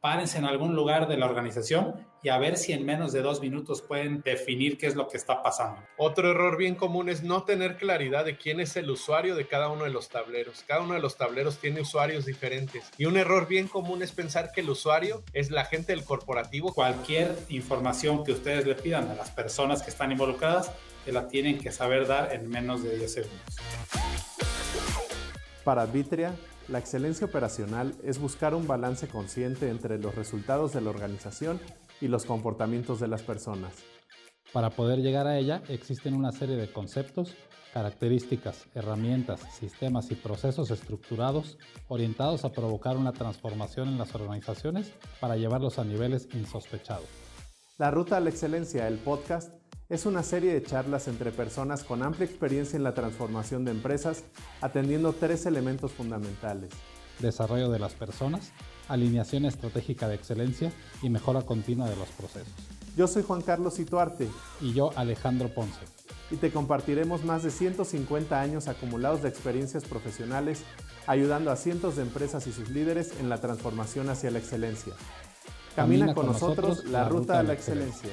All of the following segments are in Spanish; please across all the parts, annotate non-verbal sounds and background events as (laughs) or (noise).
párense en algún lugar de la organización y a ver si en menos de dos minutos pueden definir qué es lo que está pasando. Otro error bien común es no tener claridad de quién es el usuario de cada uno de los tableros. Cada uno de los tableros tiene usuarios diferentes. Y un error bien común es pensar que el usuario es la gente del corporativo. Cualquier información que ustedes le pidan a las personas que están involucradas, que la tienen que saber dar en menos de 10 segundos. Para Vitria, la excelencia operacional es buscar un balance consciente entre los resultados de la organización y los comportamientos de las personas. Para poder llegar a ella existen una serie de conceptos, características, herramientas, sistemas y procesos estructurados orientados a provocar una transformación en las organizaciones para llevarlos a niveles insospechados. La Ruta a la Excelencia, el podcast, es una serie de charlas entre personas con amplia experiencia en la transformación de empresas, atendiendo tres elementos fundamentales. Desarrollo de las personas, alineación estratégica de excelencia y mejora continua de los procesos. Yo soy Juan Carlos Ituarte. Y yo Alejandro Ponce. Y te compartiremos más de 150 años acumulados de experiencias profesionales, ayudando a cientos de empresas y sus líderes en la transformación hacia la excelencia. Camina, con, nosotros, la, ruta, a la excelencia.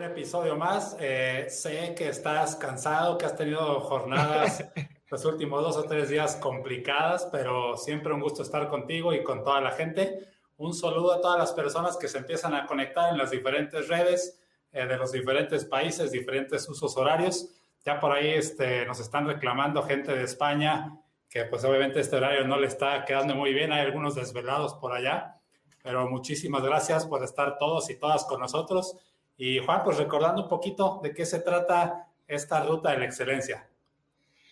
Un episodio más. Eh, sé que estás cansado, que has tenido jornadas (laughs) los últimos dos o tres días complicadas, pero siempre un gusto estar contigo y con toda la gente. Un saludo a todas las personas que se empiezan a conectar en las diferentes redes eh, de los diferentes países, diferentes usos horarios. Ya por ahí este, nos están reclamando gente de España que pues obviamente este horario no le está quedando muy bien. Hay algunos desvelados por allá, pero muchísimas gracias por estar todos y todas con nosotros. Y Juan, pues recordando un poquito de qué se trata esta ruta de la excelencia.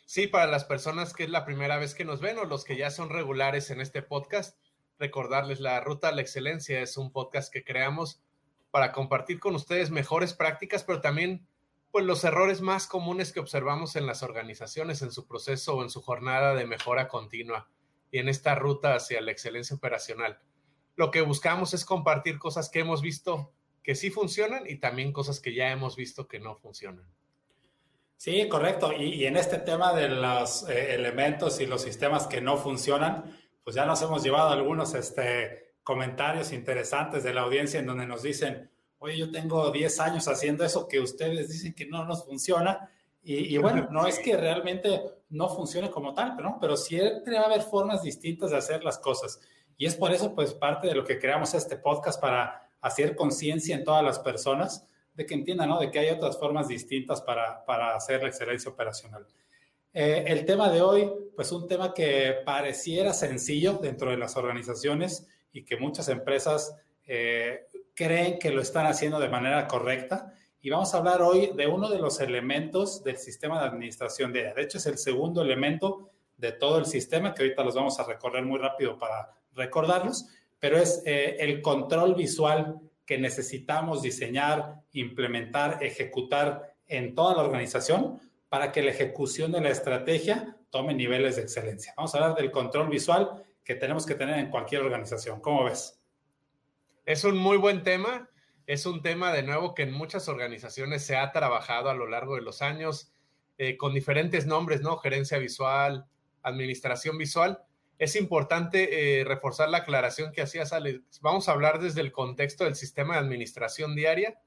Sí, para las personas que es la primera vez que nos ven o los que ya son regulares en este podcast, recordarles la Ruta a la Excelencia es un podcast que creamos para compartir con ustedes mejores prácticas, pero también pues los errores más comunes que observamos en las organizaciones en su proceso o en su jornada de mejora continua y en esta ruta hacia la excelencia operacional. Lo que buscamos es compartir cosas que hemos visto que sí funcionan y también cosas que ya hemos visto que no funcionan. Sí, correcto. Y, en este tema de los eh, elementos y los sistemas que no funcionan, pues ya nos hemos llevado algunos este, comentarios interesantes de la audiencia en donde nos dicen, oye, yo tengo 10 años haciendo eso que ustedes dicen que no nos funciona. Y, (laughs) bueno, no es que realmente no funcione como tal, ¿no? pero siempre va a haber formas distintas de hacer las cosas. Y es por eso, pues, parte de lo que creamos este podcast para hacer conciencia en todas las personas de que entiendan, ¿no? De que hay otras formas distintas para, para hacer la excelencia operacional. Eh, el tema de hoy, pues un tema que pareciera sencillo dentro de las organizaciones y que muchas empresas eh, creen que lo están haciendo de manera correcta. Y vamos a hablar hoy de uno de los elementos del sistema de administración de De hecho, es el segundo elemento de todo el sistema, que ahorita los vamos a recorrer muy rápido para recordarlos, pero es eh, el control visual que necesitamos diseñar, implementar, ejecutar en toda la organización para que la ejecución de la estrategia tome niveles de excelencia. Vamos a hablar del control visual que tenemos que tener en cualquier organización. ¿Cómo ves? Es un muy buen tema. Es un tema, de nuevo, que en muchas organizaciones se ha trabajado a lo largo de los años eh, con diferentes nombres, ¿no? Gerencia visual, administración visual es importante eh, reforzar la aclaración que hacías, Alex. Vamos a hablar desde el contexto del sistema de administración diaria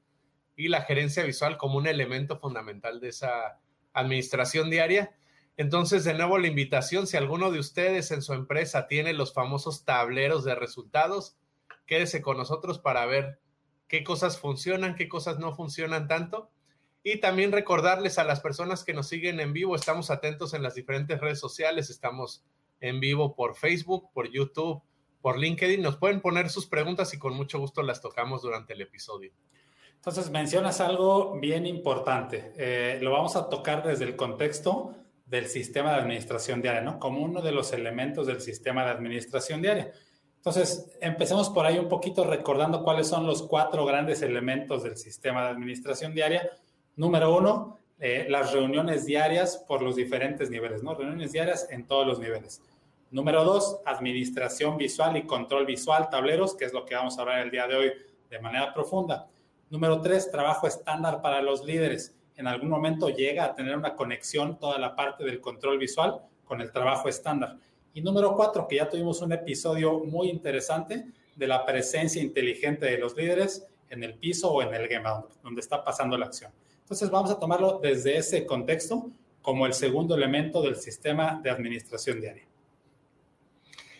y la gerencia visual como un elemento fundamental de esa administración diaria. Entonces, de nuevo, la invitación, si alguno de ustedes en su empresa tiene los famosos tableros de resultados, quédese con nosotros para ver qué cosas funcionan, qué cosas no funcionan tanto. Y también recordarles a las personas que nos siguen en vivo, estamos atentos en las diferentes redes sociales, estamos en vivo por Facebook, por YouTube, por LinkedIn. Nos pueden poner sus preguntas y con mucho gusto las tocamos durante el episodio. Entonces, mencionas algo bien importante. Eh, lo vamos a tocar desde el contexto del sistema de administración diaria, ¿no? Como uno de los elementos del sistema de administración diaria. Entonces, empecemos por ahí un poquito recordando cuáles son los cuatro grandes elementos del sistema de administración diaria. Número uno, eh, las reuniones diarias por los diferentes niveles, ¿no? Reuniones diarias en todos los niveles. Número dos, administración visual y control visual, tableros, que es lo que vamos a hablar el día de hoy de manera profunda. Número tres, trabajo estándar para los líderes. En algún momento llega a tener una conexión toda la parte del control visual con el trabajo estándar. Y número cuatro, que ya tuvimos un episodio muy interesante de la presencia inteligente de los líderes en el piso o en el game, donde está pasando la acción. Entonces vamos a tomarlo desde ese contexto como el segundo elemento del sistema de administración diaria.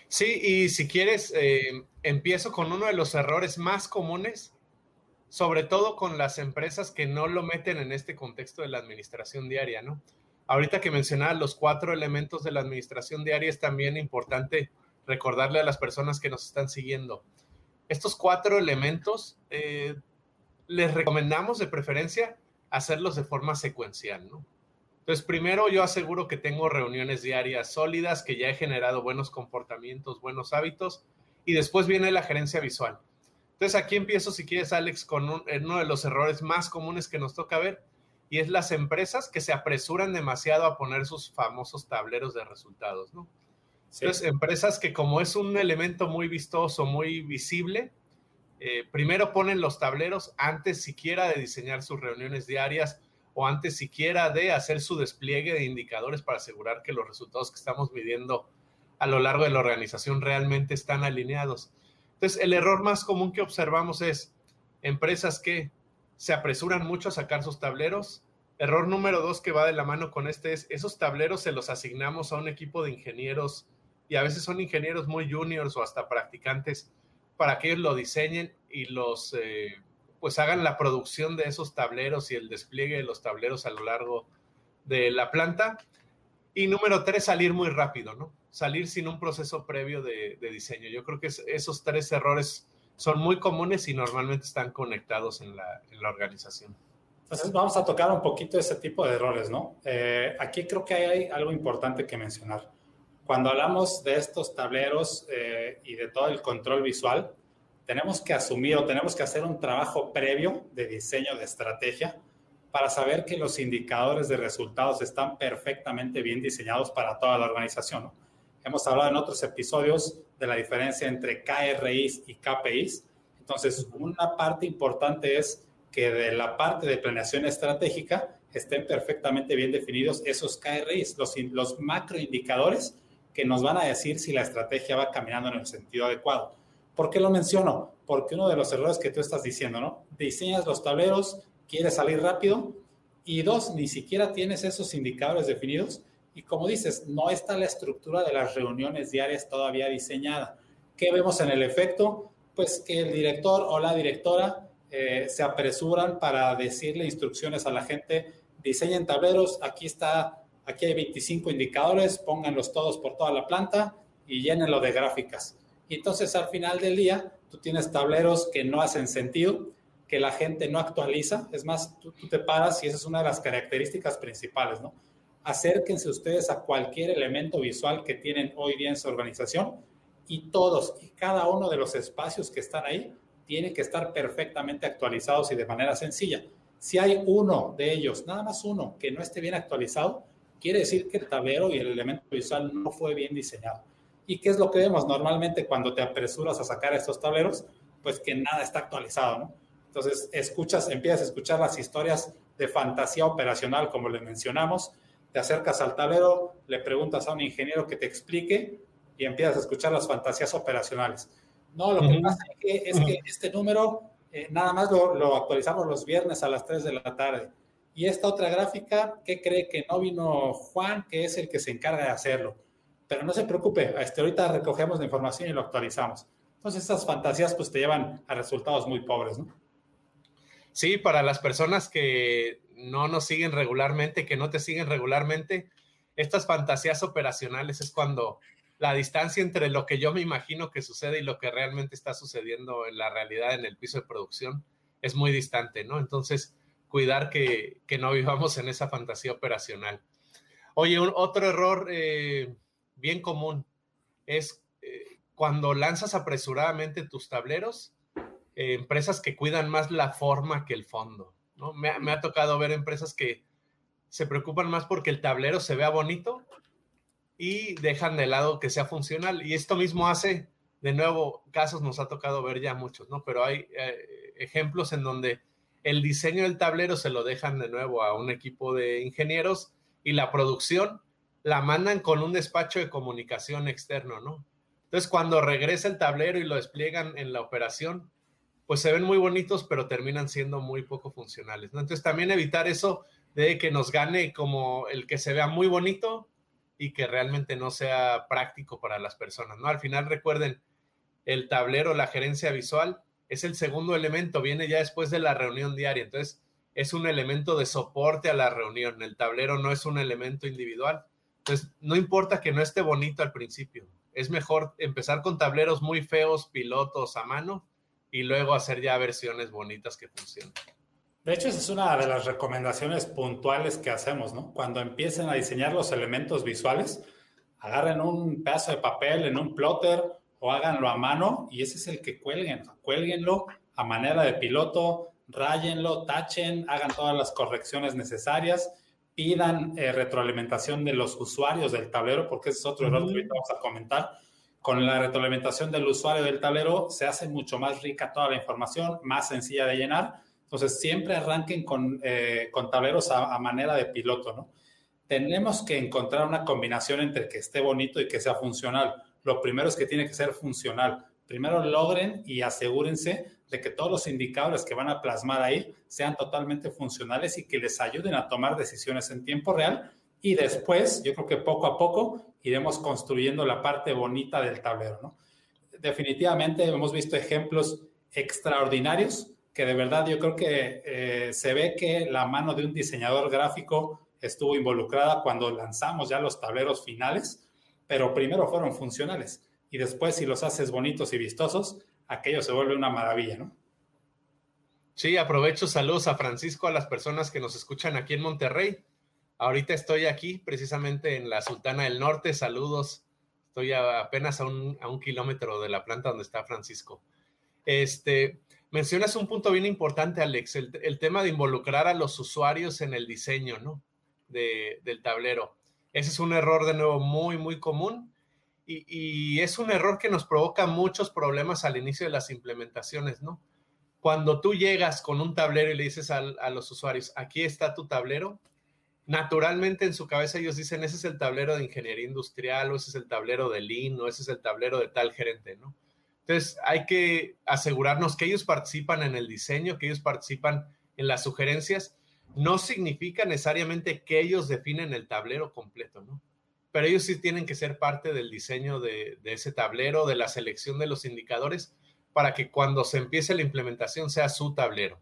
Sí, y si quieres, eh, empiezo con uno de los errores más comunes, sobre todo con las empresas que no lo meten en este contexto de la administración diaria, ¿no? Ahorita que mencionaba los cuatro elementos de la administración diaria, es también importante recordarle a las personas que nos están siguiendo. Estos cuatro elementos eh, les recomendamos de preferencia hacerlos de forma secuencial, ¿no? Entonces, primero yo aseguro que tengo reuniones diarias sólidas, que ya he generado buenos comportamientos, buenos hábitos, y después viene la gerencia visual. Entonces, aquí empiezo, si quieres, Alex, con uno de los errores más comunes que nos toca ver, y es las empresas que se apresuran demasiado a poner sus famosos tableros de resultados, ¿no? Entonces, empresas que como es un elemento muy vistoso, muy visible, eh, primero ponen los tableros antes siquiera de diseñar sus reuniones diarias o antes siquiera de hacer su despliegue de indicadores para asegurar que los resultados que estamos midiendo a lo largo de la organización realmente están alineados. Entonces, el error más común que observamos es empresas que se apresuran mucho a sacar sus tableros. Error número dos que va de la mano con este es, esos tableros se los asignamos a un equipo de ingenieros y a veces son ingenieros muy juniors o hasta practicantes para que ellos lo diseñen y los... Eh, pues hagan la producción de esos tableros y el despliegue de los tableros a lo largo de la planta. Y número tres, salir muy rápido, ¿no? Salir sin un proceso previo de, diseño. Yo creo que esos tres errores son muy comunes y normalmente están conectados en la, organización. Entonces vamos a tocar un poquito ese tipo de errores, ¿no? Eh, aquí creo que hay algo importante que mencionar. Cuando hablamos de estos tableros eh, y de todo el control visual, tenemos que asumir o tenemos que hacer un trabajo previo de diseño de estrategia para saber que los indicadores de resultados están perfectamente bien diseñados para toda la organización. Hemos hablado en otros episodios de la diferencia entre KRIs y KPIs. Entonces, una parte importante es que de la parte de planeación estratégica estén perfectamente bien definidos esos KRIs, los, los macroindicadores que nos van a decir si la estrategia va caminando en el sentido adecuado. ¿Por qué lo menciono? Porque uno de los errores que tú estás diciendo, ¿no? Diseñas los tableros, quieres salir rápido y dos, ni siquiera tienes esos indicadores definidos y como dices, no está la estructura de las reuniones diarias todavía diseñada. ¿Qué vemos en el efecto? Pues que el director o la directora eh, se apresuran para decirle instrucciones a la gente, diseñen tableros, aquí está, aquí hay 25 indicadores, pónganlos todos por toda la planta y llénenlo de gráficas. Y entonces al final del día, tú tienes tableros que no hacen sentido, que la gente no actualiza. Es más, tú, te paras y esa es una de las características principales, ¿no? Acérquense ustedes a cualquier elemento visual que tienen hoy día en su organización y todos y cada uno de los espacios que están ahí tienen que estar perfectamente actualizados y de manera sencilla. Si hay uno de ellos, nada más uno, que no esté bien actualizado, quiere decir que el tablero y el elemento visual no fue bien diseñado. ¿Y qué es lo que vemos normalmente cuando te apresuras a sacar estos tableros? Pues que nada está actualizado, ¿no? Entonces, escuchas, empiezas a escuchar las historias de fantasía operacional, como le mencionamos, te acercas al tablero, le preguntas a un ingeniero que te explique y empiezas a escuchar las fantasías operacionales. No, lo que pasa es que, este número eh, nada más lo, lo, actualizamos los viernes a las 3 de la tarde. Y esta otra gráfica, ¿qué cree que no vino Juan, que es el que se encarga de hacerlo? Pero no se preocupe, este, ahorita recogemos la información y lo actualizamos. Entonces, estas fantasías pues te llevan a resultados muy pobres, ¿no? Sí, para las personas que no nos siguen regularmente, que no te siguen regularmente, estas fantasías operacionales es cuando la distancia entre lo que yo me imagino que sucede y lo que realmente está sucediendo en la realidad en el piso de producción es muy distante, ¿no? Entonces, cuidar que, que no vivamos en esa fantasía operacional. Oye, un, otro error eh, bien común es eh, cuando lanzas apresuradamente tus tableros, eh, empresas que cuidan más la forma que el fondo. ¿no? Me, ha tocado ver empresas que se preocupan más porque el tablero se vea bonito y dejan de lado que sea funcional. Y esto mismo hace, de nuevo, casos nos ha tocado ver ya muchos, ¿no? Pero hay ejemplos en donde el diseño del tablero se lo dejan de nuevo a un equipo de ingenieros y la producción la mandan con un despacho de comunicación externo, ¿no? Entonces, cuando regresa el tablero y lo despliegan en la operación, pues se ven muy bonitos, pero terminan siendo muy poco funcionales, ¿no? Entonces, también evitar eso de que nos gane como el que se vea muy bonito y que realmente no sea práctico para las personas, ¿no? Al final, recuerden, el tablero, la gerencia visual, es el segundo elemento, viene ya después de la reunión diaria. Entonces, es un elemento de soporte a la reunión. El tablero no es un elemento individual. Entonces, no importa que no esté bonito al principio. Es mejor empezar con tableros muy feos, pilotos a mano, y luego hacer ya versiones bonitas que funcionen. De hecho, esa es una de las recomendaciones puntuales que hacemos, ¿no? Cuando empiecen a diseñar los elementos visuales, agarren un pedazo de papel en un plotter o háganlo a mano y ese es el que cuelguen. Cuélguenlo a manera de piloto, rayenlo, tachen, hagan todas las correcciones necesarias, pidan eh, retroalimentación de los usuarios del tablero, porque ese es otro error que ahorita vamos a comentar. Con la retroalimentación del usuario del tablero se hace mucho más rica toda la información, más sencilla de llenar. Entonces, siempre arranquen con, eh, con tableros a, a manera de piloto, ¿no? Tenemos que encontrar una combinación entre que esté bonito y que sea funcional lo primero es que tiene que ser funcional. Primero logren y asegúrense de que todos los indicadores que van a plasmar ahí sean totalmente funcionales y que les ayuden a tomar decisiones en tiempo real. Y después, yo creo que poco a poco iremos construyendo la parte bonita del tablero. ¿no? Definitivamente hemos visto ejemplos extraordinarios que de verdad yo creo que eh, se ve que la mano de un diseñador gráfico estuvo involucrada cuando lanzamos ya los tableros finales pero primero fueron funcionales y después si los haces bonitos y vistosos, aquello se vuelve una maravilla, ¿no? Sí, aprovecho saludos a Francisco, a las personas que nos escuchan aquí en Monterrey. Ahorita estoy aquí precisamente en la Sultana del Norte, saludos. Estoy apenas a un, a un kilómetro de la planta donde está Francisco. Este, mencionas un punto bien importante, Alex, el, tema de involucrar a los usuarios en el diseño, ¿no? De, del tablero. Ese es un error de nuevo muy, muy común y, es un error que nos provoca muchos problemas al inicio de las implementaciones, ¿no? Cuando tú llegas con un tablero y le dices a, los usuarios, aquí está tu tablero, naturalmente en su cabeza ellos dicen, ese es el tablero de ingeniería industrial, o ese es el tablero de Lean, o ese es el tablero de tal gerente, ¿no? Entonces hay que asegurarnos que ellos participan en el diseño, que ellos participan en las sugerencias no significa necesariamente que ellos definen el tablero completo, ¿no? Pero ellos sí tienen que ser parte del diseño de, ese tablero, de la selección de los indicadores, para que cuando se empiece la implementación sea su tablero.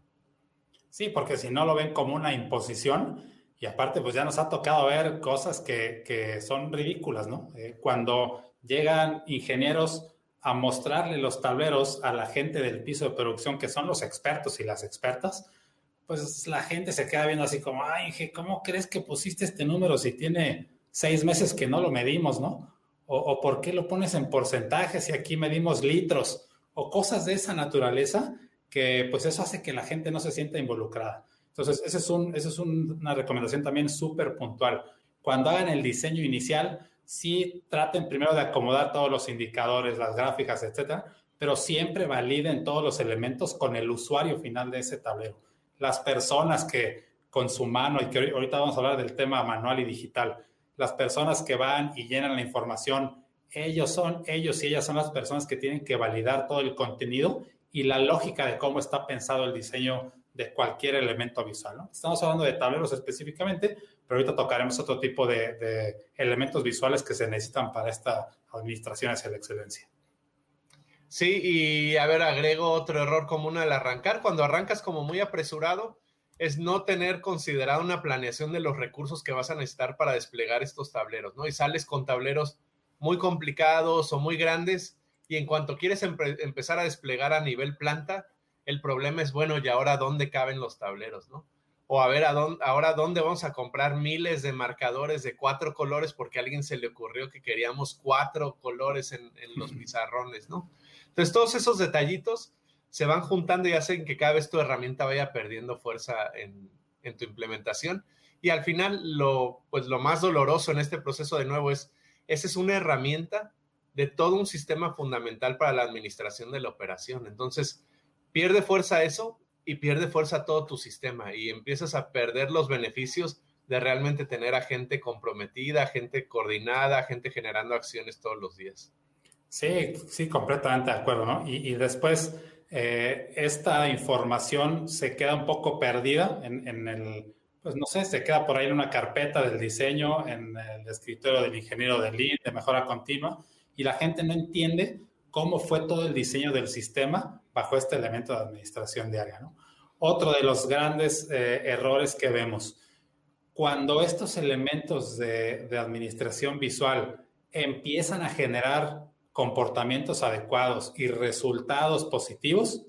Sí, porque si no lo ven como una imposición, y aparte, pues ya nos ha tocado ver cosas que, son ridículas, ¿no? Eh, cuando llegan ingenieros a mostrarle los tableros a la gente del piso de producción, que son los expertos y las expertas, pues la gente se queda viendo así como, ay, ¿cómo crees que pusiste este número si tiene seis meses que no lo medimos, no? O, por qué lo pones en porcentajes si aquí medimos litros o cosas de esa naturaleza que pues eso hace que la gente no se sienta involucrada. Entonces, esa es, un, es una recomendación también súper puntual. Cuando hagan el diseño inicial, sí traten primero de acomodar todos los indicadores, las gráficas, etcétera, pero siempre validen todos los elementos con el usuario final de ese tablero las personas que con su mano, y que ahorita vamos a hablar del tema manual y digital, las personas que van y llenan la información, ellos son, ellos y ellas son las personas que tienen que validar todo el contenido y la lógica de cómo está pensado el diseño de cualquier elemento visual. Estamos hablando de tableros específicamente, pero ahorita tocaremos otro tipo de, de elementos visuales que se necesitan para esta administración hacia la excelencia. Sí, y a ver, agrego otro error común al arrancar. Cuando arrancas como muy apresurado, es no tener considerado una planeación de los recursos que vas a necesitar para desplegar estos tableros, ¿no? Y sales con tableros muy complicados o muy grandes y en cuanto quieres empezar a desplegar a nivel planta, el problema es, bueno, ¿y ahora dónde caben los tableros, no? O a ver, ¿a dónde, ahora dónde vamos a comprar miles de marcadores de cuatro colores porque a alguien se le ocurrió que queríamos cuatro colores en, en los pizarrones, ¿no? Entonces, todos esos detallitos se van juntando y hacen que cada vez tu herramienta vaya perdiendo fuerza en, tu implementación. Y al final, lo, pues lo más doloroso en este proceso de nuevo es, esa es una herramienta de todo un sistema fundamental para la administración de la operación. Entonces, pierde fuerza eso y pierde fuerza todo tu sistema y empiezas a perder los beneficios de realmente tener a gente comprometida, gente coordinada, gente generando acciones todos los días. Sí, sí, completamente de acuerdo, ¿no? Y, después eh, esta información se queda un poco perdida en, en, el, pues no sé, se queda por ahí en una carpeta del diseño, en el escritorio del ingeniero de Lean, de mejora continua, y la gente no entiende cómo fue todo el diseño del sistema bajo este elemento de administración diaria, ¿no? Otro de los grandes eh, errores que vemos cuando estos elementos de, administración visual empiezan a generar comportamientos adecuados y resultados positivos,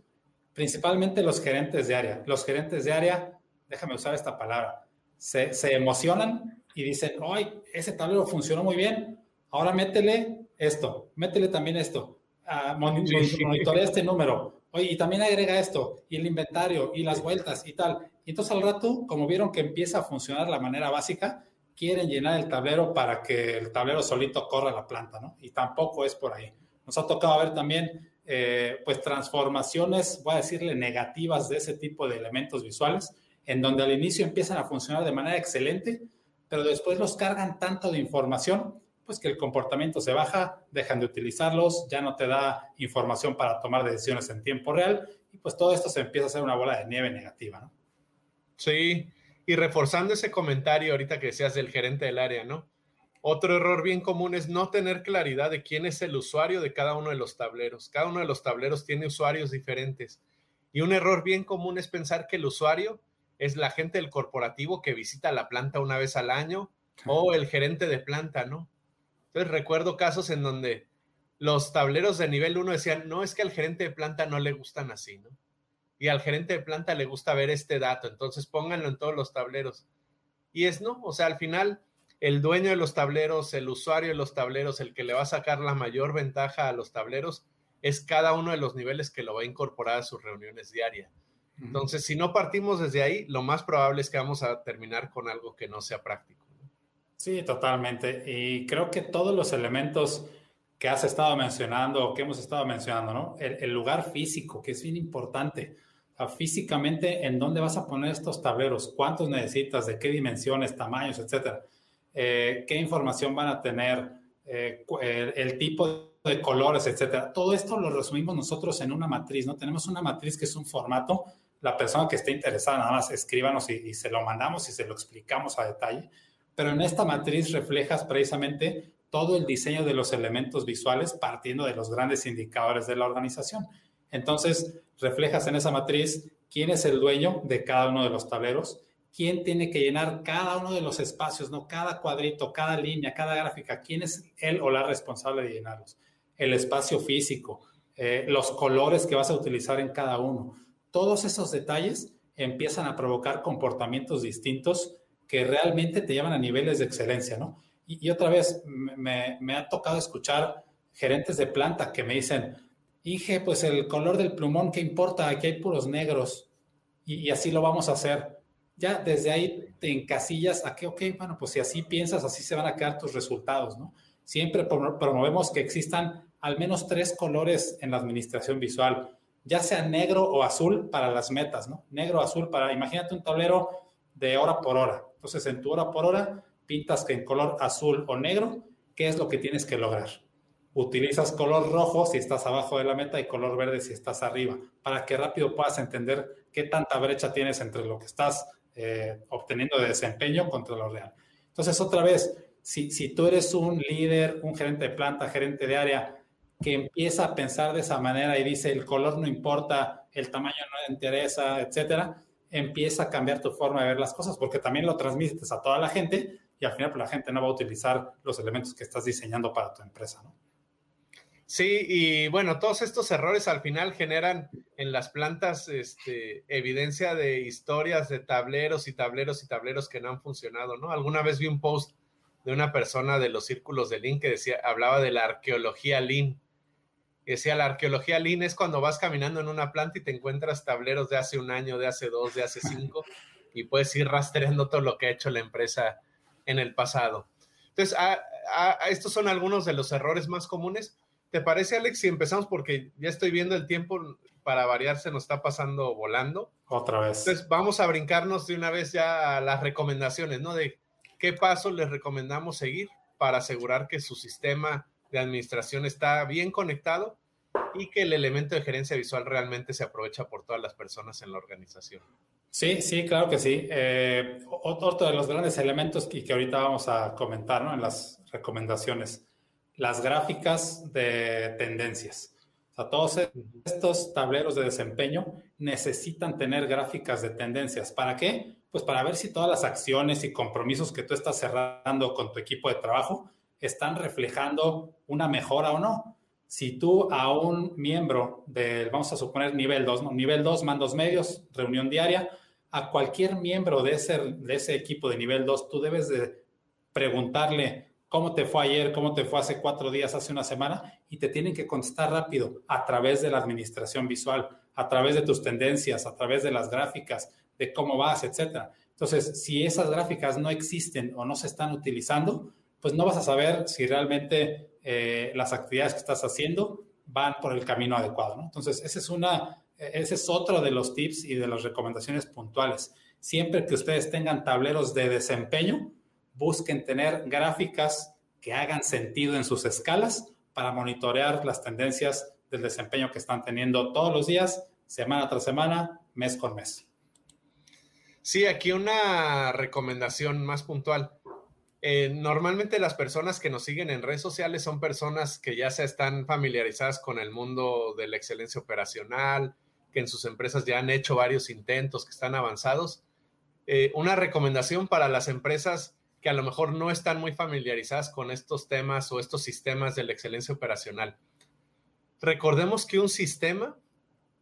principalmente los gerentes de área. Los gerentes de área, déjame usar esta palabra, se, emocionan y dicen, ¡ay, ese tablero funcionó muy bien! Ahora métele esto, métele también esto, uh, monitorea este número, oye, y también agrega esto, y el inventario, y las vueltas, y tal. Y entonces al rato, como vieron que empieza a funcionar la manera básica, quieren llenar el tablero para que el tablero solito corra la planta, ¿no? Y tampoco es por ahí. Nos ha tocado ver también, eh, pues, transformaciones, voy a decirle, negativas de ese tipo de elementos visuales, en donde al inicio empiezan a funcionar de manera excelente, pero después los cargan tanto de información, pues que el comportamiento se baja, dejan de utilizarlos, ya no te da información para tomar decisiones en tiempo real, y pues todo esto se empieza a hacer una bola de nieve negativa, ¿no? Sí, y reforzando ese comentario ahorita que decías del gerente del área, ¿no? Otro error bien común es no tener claridad de quién es el usuario de cada uno de los tableros. Cada uno de los tableros tiene usuarios diferentes. Y un error bien común es pensar que el usuario es la gente del corporativo que visita la planta una vez al año o el gerente de planta, ¿no? Entonces recuerdo casos en donde los tableros de nivel 1 decían, no, es que al gerente de planta no le gustan así, ¿no? Y al gerente de planta le gusta ver este dato, entonces pónganlo en todos los tableros. Y es no, o sea, al final el dueño de los tableros, el usuario de los tableros, el que le va a sacar la mayor ventaja a los tableros, es cada uno de los niveles que lo va a incorporar a sus reuniones diarias. Entonces, si no partimos desde ahí, lo más probable es que vamos a terminar con algo que no sea práctico. Sí, totalmente. Y creo que todos los elementos que has estado mencionando o que hemos estado mencionando, ¿no? El, el lugar físico, que es bien importante físicamente en dónde vas a poner estos tableros, cuántos necesitas, de qué dimensiones, tamaños, etcétera, eh, qué información van a tener, eh, el, tipo de colores, etcétera. Todo esto lo resumimos nosotros en una matriz, ¿no? Tenemos una matriz que es un formato. La persona que esté interesada, nada más escríbanos y, y se lo mandamos y se lo explicamos a detalle. Pero en esta matriz reflejas precisamente todo el diseño de los elementos visuales partiendo de los grandes indicadores de la organización. Entonces, reflejas en esa matriz quién es el dueño de cada uno de los tableros, quién tiene que llenar cada uno de los espacios, ¿no? Cada cuadrito, cada línea, cada gráfica, quién es él o la responsable de llenarlos. El espacio físico, eh, los colores que vas a utilizar en cada uno. Todos esos detalles empiezan a provocar comportamientos distintos que realmente te llevan a niveles de excelencia, ¿no? Y, otra vez, me, me ha tocado escuchar gerentes de planta que me dicen, dije, pues el color del plumón, ¿qué importa? Aquí hay puros negros y, así lo vamos a hacer. Ya desde ahí te encasillas a que, ok, bueno, pues si así piensas, así se van a quedar tus resultados, ¿no? Siempre promovemos que existan al menos tres colores en la administración visual, ya sea negro o azul para las metas, ¿no? Negro o azul para, imagínate un tablero de hora por hora. Entonces, en tu hora por hora, pintas que en color azul o negro, ¿qué es lo que tienes que lograr? Utilizas color rojo si estás abajo de la meta y color verde si estás arriba, para que rápido puedas entender qué tanta brecha tienes entre lo que estás eh, obteniendo de desempeño contra lo real. Entonces, otra vez, si, si tú eres un líder, un gerente de planta, gerente de área, que empieza a pensar de esa manera y dice el color no importa, el tamaño no interesa, etcétera, empieza a cambiar tu forma de ver las cosas porque también lo transmites a toda la gente y al final pues, la gente no va a utilizar los elementos que estás diseñando para tu empresa, ¿no? Sí, y bueno, todos estos errores al final generan en las plantas este, evidencia de historias de tableros y tableros y tableros que no han funcionado, ¿no? Alguna vez vi un post de una persona de los círculos de Lean que decía, hablaba de la arqueología Lean. decía, la arqueología Lean es cuando vas caminando en una planta y te encuentras tableros de hace un año, de hace dos, de hace (laughs) cinco, y puedes ir rastreando todo lo que ha hecho la empresa en el pasado. Entonces, estos son algunos de los errores más comunes ¿Te parece, Alex, si empezamos? Porque ya estoy viendo el tiempo, para variar, se nos está pasando volando. Otra vez. Entonces, vamos a brincarnos de una vez ya a las recomendaciones, ¿no? De qué pasos les recomendamos seguir para asegurar que su sistema de administración está bien conectado y que el elemento de gerencia visual realmente se aprovecha por todas las personas en la organización. Sí, sí, claro que sí. Eh, otro de los grandes elementos que, que ahorita vamos a comentar ¿no? en las recomendaciones, las gráficas de tendencias. O sea, todos estos tableros de desempeño necesitan tener gráficas de tendencias. ¿Para qué? Pues para ver si todas las acciones y compromisos que tú estás cerrando con tu equipo de trabajo están reflejando una mejora o no. Si tú a un miembro del, vamos a suponer, nivel 2, nivel 2, mandos medios, reunión diaria, a cualquier miembro de ese, de ese equipo de nivel 2, tú debes de preguntarle cómo te fue ayer, cómo te fue hace cuatro días, hace una semana, y te tienen que contestar rápido a través de la administración visual, a través de tus tendencias, a través de las gráficas, de cómo vas, etcétera. Entonces, si esas gráficas no existen o no se están utilizando, pues no vas a saber si realmente eh, las actividades que estás haciendo van por el camino adecuado. Entonces, ese es, una, ese es otro de los tips y de las recomendaciones puntuales. Siempre que ustedes tengan tableros de desempeño, busquen tener gráficas que hagan sentido en sus escalas para monitorear las tendencias del desempeño que están teniendo todos los días, semana tras semana, mes con mes. Sí, aquí una recomendación más puntual. Eh, normalmente las personas que nos siguen en redes sociales son personas que ya se están familiarizadas con el mundo de la excelencia operacional, que en sus empresas ya han hecho varios intentos, que están avanzados. Eh, una recomendación para las empresas que a lo mejor no están muy familiarizadas con estos temas o estos sistemas de la excelencia operacional. Recordemos que un sistema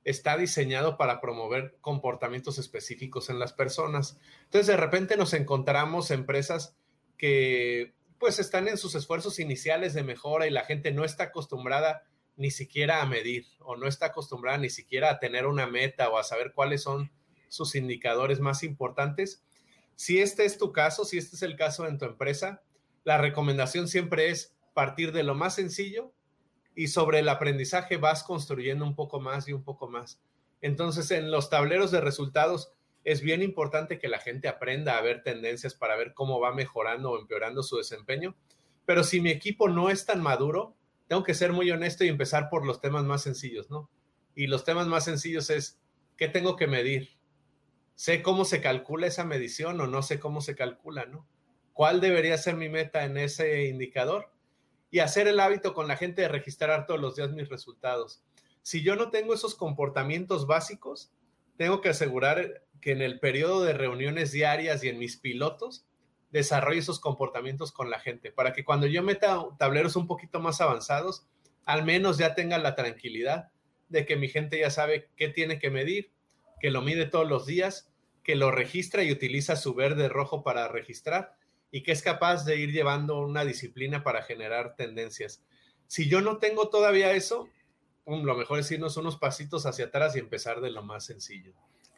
está diseñado para promover comportamientos específicos en las personas. Entonces, de repente nos encontramos empresas que pues están en sus esfuerzos iniciales de mejora y la gente no está acostumbrada ni siquiera a medir o no está acostumbrada ni siquiera a tener una meta o a saber cuáles son sus indicadores más importantes. Si este es tu caso, si este es el caso en tu empresa, la recomendación siempre es partir de lo más sencillo y sobre el aprendizaje vas construyendo un poco más y un poco más. Entonces, en los tableros de resultados, es bien importante que la gente aprenda a ver tendencias para ver cómo va mejorando o empeorando su desempeño. Pero si mi equipo no es tan maduro, tengo que ser muy honesto y empezar por los temas más sencillos, ¿no? Y los temas más sencillos es, ¿qué tengo que medir? ¿Sé cómo se calcula esa medición o no sé cómo se calcula, ¿no? ¿Cuál debería ser mi meta en ese indicador? Y hacer el hábito con la gente de registrar todos los días mis resultados. Si yo no tengo esos comportamientos básicos, tengo que asegurar que en el periodo de reuniones diarias y en mis pilotos desarrolle esos comportamientos con la gente, para que cuando yo meta tableros un poquito más avanzados, al menos ya tenga la tranquilidad de que mi gente ya sabe qué tiene que medir, que lo mide todos los días, que lo registra y utiliza su verde rojo para registrar y que es capaz de ir llevando una disciplina para generar tendencias. Si yo no tengo todavía eso, lo mejor es irnos unos pasitos hacia atrás y empezar de lo más sencillo.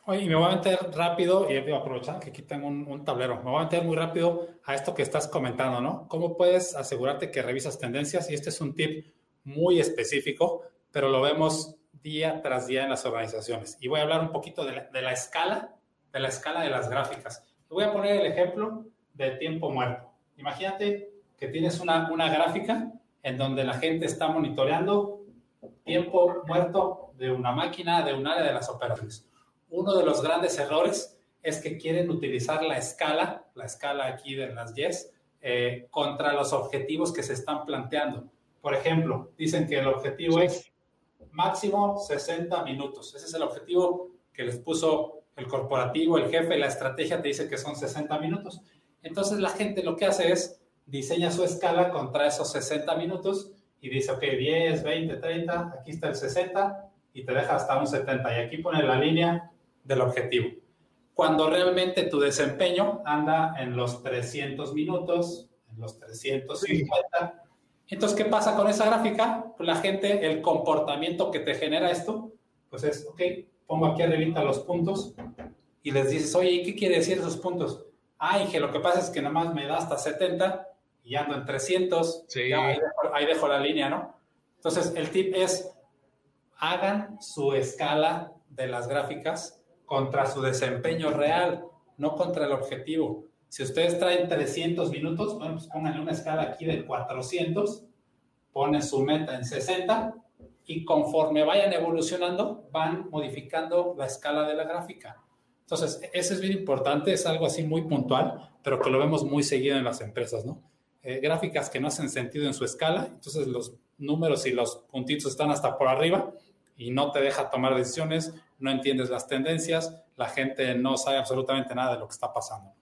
Oye, me voy a meter rápido, y aprovechar que aquí tengo un, tablero, me voy a meter muy rápido a esto que estás comentando, ¿no? ¿Cómo puedes asegurarte que revisas tendencias? Y este es un tip muy específico, pero lo vemos día tras día en las organizaciones. Y voy a hablar un poquito de la, de la escala, de la escala de las gráficas. Voy a poner el ejemplo de tiempo muerto. Imagínate que tienes una, una gráfica en donde la gente está monitoreando tiempo muerto de una máquina, de un área de las operaciones uno de los grandes errores es que quieren utilizar la escala, la escala aquí de las YES, eh, contra los objetivos que se están planteando. Por ejemplo, dicen que el objetivo es máximo 60 minutos. Ese es el objetivo que les puso el corporativo, el jefe, la estrategia te dice que son 60 minutos. Entonces la gente lo que hace es diseña su escala contra esos 60 minutos y dice, ok, 10, 20, 30, aquí está el 60 y te deja hasta un 70. Y aquí pone la línea del objetivo. Cuando realmente tu desempeño anda en los 300 minutos, en los 350. Entonces, ¿qué pasa con esa gráfica? Pues la gente, el comportamiento que te genera esto, pues es, ok, pongo aquí arriba los puntos y les dices, oye, ¿y qué quiere decir esos puntos? Ay, que lo que pasa es que nada más me da hasta 70 y ando en 300. Sí. ahí, dejo, ahí dejo la línea, ¿no? Entonces, el tip es, hagan su escala de las gráficas contra su desempeño real, no contra el objetivo. Si ustedes traen 300 minutos, bueno, pues pónganle una escala aquí de 400, ponen su meta en 60 y conforme vayan evolucionando, van modificando la escala de la gráfica. Entonces, eso es bien importante, es algo así muy puntual, pero que lo vemos muy seguido en las empresas, ¿no? Eh, gráficas que no hacen sentido en su escala, entonces los números y los puntitos están hasta por arriba y no te deja tomar decisiones, no entiendes las tendencias, la gente no sabe absolutamente nada de lo que está pasando.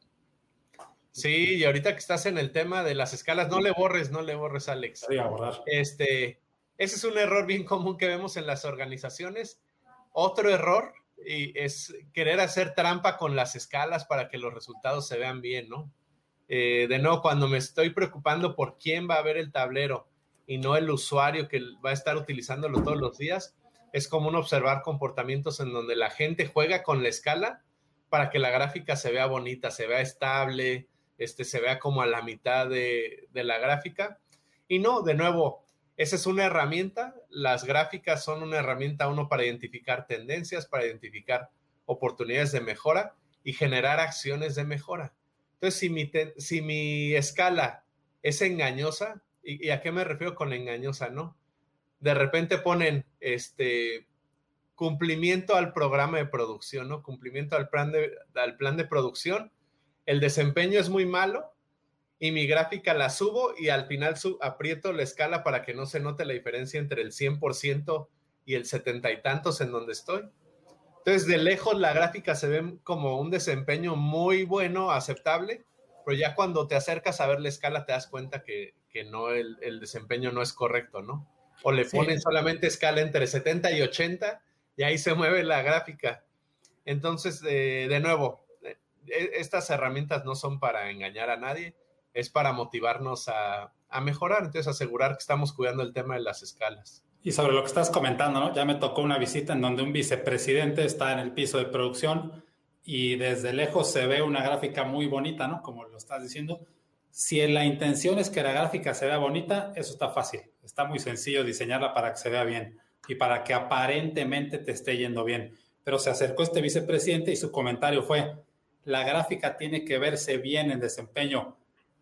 Sí, y ahorita que estás en el tema de las escalas, no le borres, no le borres, Alex. Sí, a borrar. Este, ese es un error bien común que vemos en las organizaciones. Otro error es querer hacer trampa con las escalas para que los resultados se vean bien, ¿no? Eh, de nuevo, cuando me estoy preocupando por quién va a ver el tablero y no el usuario que va a estar utilizándolo todos los días, es común observar comportamientos en donde la gente juega con la escala para que la gráfica se vea bonita, se vea estable, este, se vea como a la mitad de la gráfica. Y no, de nuevo, esa es una herramienta. Las gráficas son una herramienta, uno, para identificar tendencias, para identificar oportunidades de mejora y generar acciones de mejora. Entonces, si mi, si mi escala es engañosa, ¿y, a qué me refiero con engañosa? No. De repente ponen este cumplimiento al programa de producción, ¿no? Cumplimiento al plan de, al plan de producción. El desempeño es muy malo, y mi gráfica la subo y al final aprieto la escala para que no se note la diferencia entre el 100% y el 70 y tantos en donde estoy. Entonces, de lejos la gráfica se ve como un desempeño muy bueno, aceptable, pero ya cuando te acercas a ver la escala te das cuenta que, no, el, desempeño no es correcto, ¿no? O le ponen solamente escala entre 70 y 80 y ahí se mueve la gráfica. Entonces, de nuevo, eh, estas herramientas no son para engañar a nadie es para motivarnos a, mejorar, entonces asegurar que estamos cuidando el tema de las escalas. Y sobre lo que estás comentando, ¿no? Ya me tocó una visita en donde un vicepresidente está en el piso de producción y desde lejos se ve una gráfica muy bonita, ¿no? Como lo estás diciendo. Si la intención es que la gráfica se vea bonita, eso está fácil. Está muy sencillo diseñarla para que se vea bien y para que aparentemente te esté yendo bien. Pero se acercó este vicepresidente y su comentario fue, la gráfica tiene que verse bien en desempeño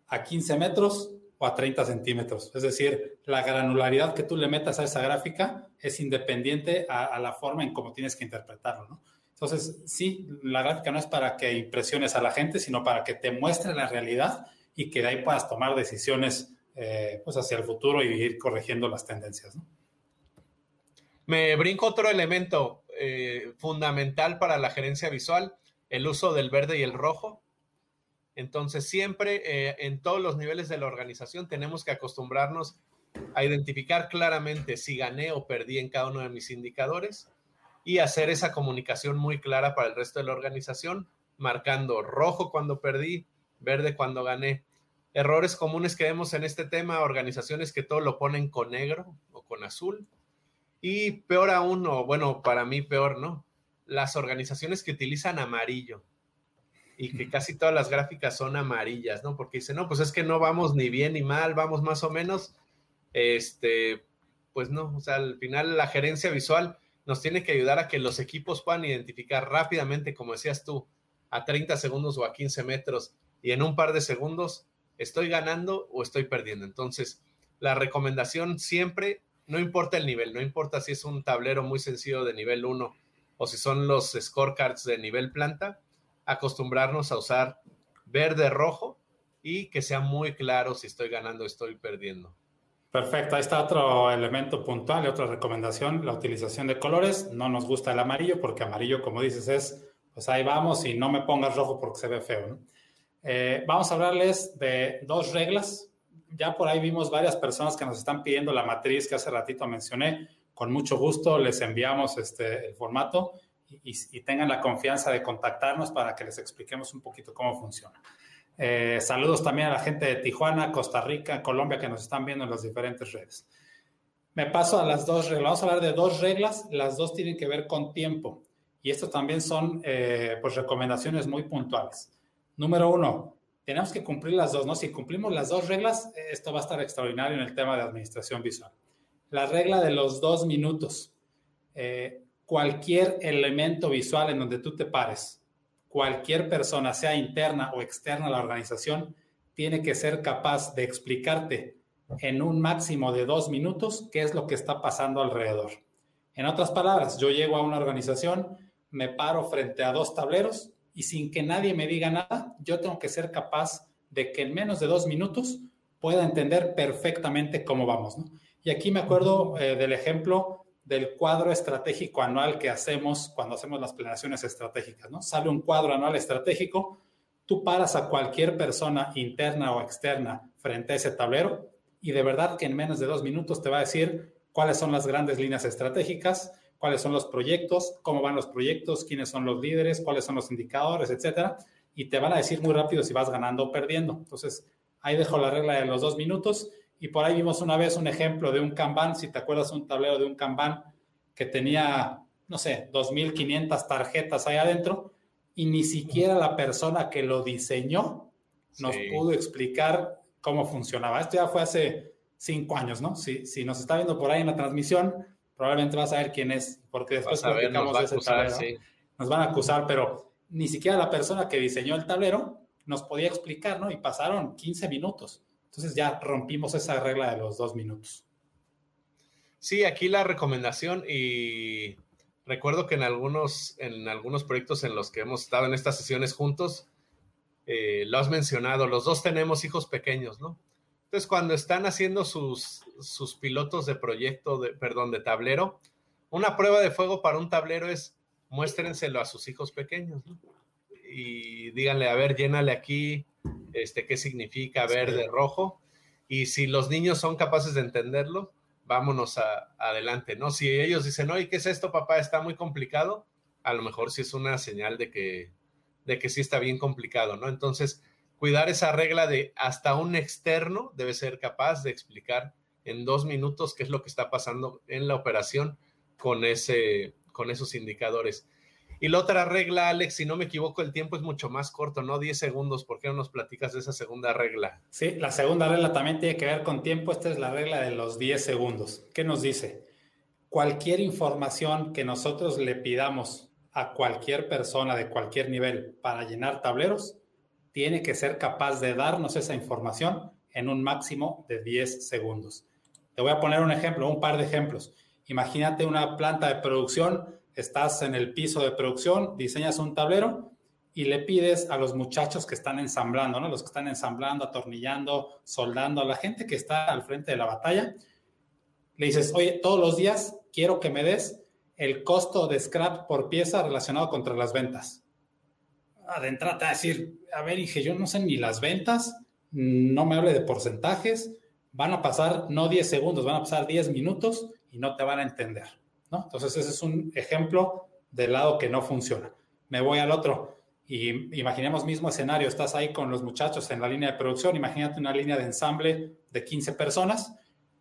a 15 metros o a 30 centímetros. Es decir, la granularidad que tú le metas a esa gráfica es independiente a, la forma en cómo tienes que interpretarlo. ¿no? Entonces, sí, la gráfica no es para que impresiones a la gente, sino para que te muestre la realidad y que de ahí puedas tomar decisiones eh, pues hacia el futuro y ir corrigiendo las tendencias. Me brinco otro elemento eh, fundamental para la gerencia visual, el uso del verde y el rojo. Entonces, siempre eh, en todos los niveles de la organización tenemos que acostumbrarnos a identificar claramente si gané o perdí en cada uno de mis indicadores y hacer esa comunicación muy clara para el resto de la organización, marcando rojo cuando perdí, verde cuando gané. Errores comunes que vemos en este tema, organizaciones que todo lo ponen con negro o con azul. Y peor aún, bueno, para mí peor, ¿no? Las organizaciones que utilizan amarillo y que casi todas las gráficas son amarillas, ¿no? Porque dice, no, pues es que no vamos ni bien ni mal, vamos más o menos. Este, pues no, o sea, al final la gerencia visual nos tiene que ayudar a que los equipos puedan identificar rápidamente, como decías tú, a 30 segundos o a 15 metros y en un par de segundos estoy ganando o estoy perdiendo. Entonces, la recomendación siempre, no importa el nivel, no importa si es un tablero muy sencillo de nivel 1 o si son los scorecards de nivel planta, acostumbrarnos a usar verde, rojo y que sea muy claro si estoy ganando o estoy perdiendo. Perfecto, ahí está otro elemento puntual y otra recomendación, la utilización de colores. No nos gusta el amarillo porque amarillo, como dices, es, pues ahí vamos y no me pongas rojo porque se ve feo. Eh, vamos a hablarles de dos reglas. Ya por ahí vimos varias personas que nos están pidiendo la matriz que hace ratito mencioné. Con mucho gusto les enviamos este, el formato y, tengan la confianza de contactarnos para que les expliquemos un poquito cómo funciona. Eh, saludos también a la gente de Tijuana, Costa Rica, Colombia que nos están viendo en las diferentes redes. Me paso a las dos reglas. Vamos a hablar de dos reglas. Las dos tienen que ver con tiempo. Y esto también son eh, pues recomendaciones muy puntuales. Número uno, tenemos que cumplir las dos, ¿no? Si cumplimos las dos reglas, esto va a estar extraordinario en el tema de administración visual. la regla de los dos minutos. Eh, cualquier elemento visual en donde tú te pares, cualquier persona, sea interna o externa a la organización, tiene que ser capaz de explicarte en un máximo de dos minutos qué es lo que está pasando alrededor. En otras palabras, yo llego a una organización, me paro frente a dos tableros y sin que nadie me diga nada, yo tengo que ser capaz de que en menos de dos minutos pueda entender perfectamente cómo vamos. Y aquí me acuerdo eh, del ejemplo del cuadro estratégico anual que hacemos cuando hacemos las planeaciones estratégicas. ¿no? Sale un cuadro anual estratégico, tú paras a cualquier persona interna o externa frente a ese tablero y de verdad que en menos de dos minutos te va a decir cuáles son las grandes líneas estratégicas, cuáles son los proyectos, cómo van los proyectos, quiénes son los líderes, cuáles son los indicadores, etcétera. Y te van a decir muy rápido si vas ganando o perdiendo. Entonces, ahí dejo la regla de los dos minutos. Y por ahí vimos una vez un ejemplo de un Kanban, si te acuerdas, un tablero de un Kanban que tenía, no sé, 2.500 tarjetas ahí adentro y ni siquiera la persona que lo diseñó nos pudo explicar cómo funcionaba. Esto ya fue hace cinco años, ¿no? Si, si nos está viendo por ahí en la transmisión, probablemente vas a ver quién es, porque después platicamos de ese acusar, Nos van a acusar, pero ni siquiera la persona que diseñó el tablero nos podía explicar, ¿no? Y pasaron 15 minutos. Entonces ya rompimos esa regla de los dos minutos. Sí, aquí la recomendación y recuerdo que en algunos, en algunos proyectos en los que hemos estado en estas sesiones juntos, eh, lo has mencionado, los dos tenemos hijos pequeños, ¿no? Entonces, cuando están haciendo sus, sus pilotos de proyecto, perdón, de tablero, una prueba de fuego para un tablero es muéstrenselo a sus hijos pequeños, ¿no? Y díganle, a ver, llénale aquí, este, qué significa verde, rojo. Y si los niños son capaces de entenderlo, vámonos adelante, ¿no? Si ellos dicen, oye, ¿qué es esto, papá? Está muy complicado, a lo mejor sí es una señal de que, de que sí está bien complicado, ¿no? Entonces, cuidar esa regla de hasta un externo debe ser capaz de explicar en dos minutos qué es lo que está pasando en la operación con, ese, con esos indicadores. Y la otra regla, Alex, si no me equivoco, el tiempo es mucho más corto, ¿no? 10 segundos. ¿Por qué no nos platicas de esa segunda regla? Sí, la segunda regla también tiene que ver con tiempo. Esta es la regla de los 10 segundos. ¿Qué nos dice? Cualquier información que nosotros le pidamos a cualquier persona de cualquier nivel para llenar tableros, tiene que ser capaz de darnos esa información en un máximo de 10 segundos. Te voy a poner un ejemplo, un par de ejemplos. Imagínate una planta de producción, estás en el piso de producción, diseñas un tablero y le pides a los muchachos que están ensamblando, ¿no? Los que están ensamblando, atornillando, soldando, a la gente que está al frente de la batalla, le dices, oye, todos los días quiero que me des el costo de scrap por pieza relacionado contra las ventas adentrate a decir, a ver, dije, yo no sé ni las ventas, no me hable de porcentajes, van a pasar no 10 segundos, van a pasar 10 minutos y no te van a entender, Entonces ese es un ejemplo del lado que no funciona. Me voy al otro y imaginemos mismo escenario, estás ahí con los muchachos en la línea de producción, imagínate una línea de ensamble de 15 personas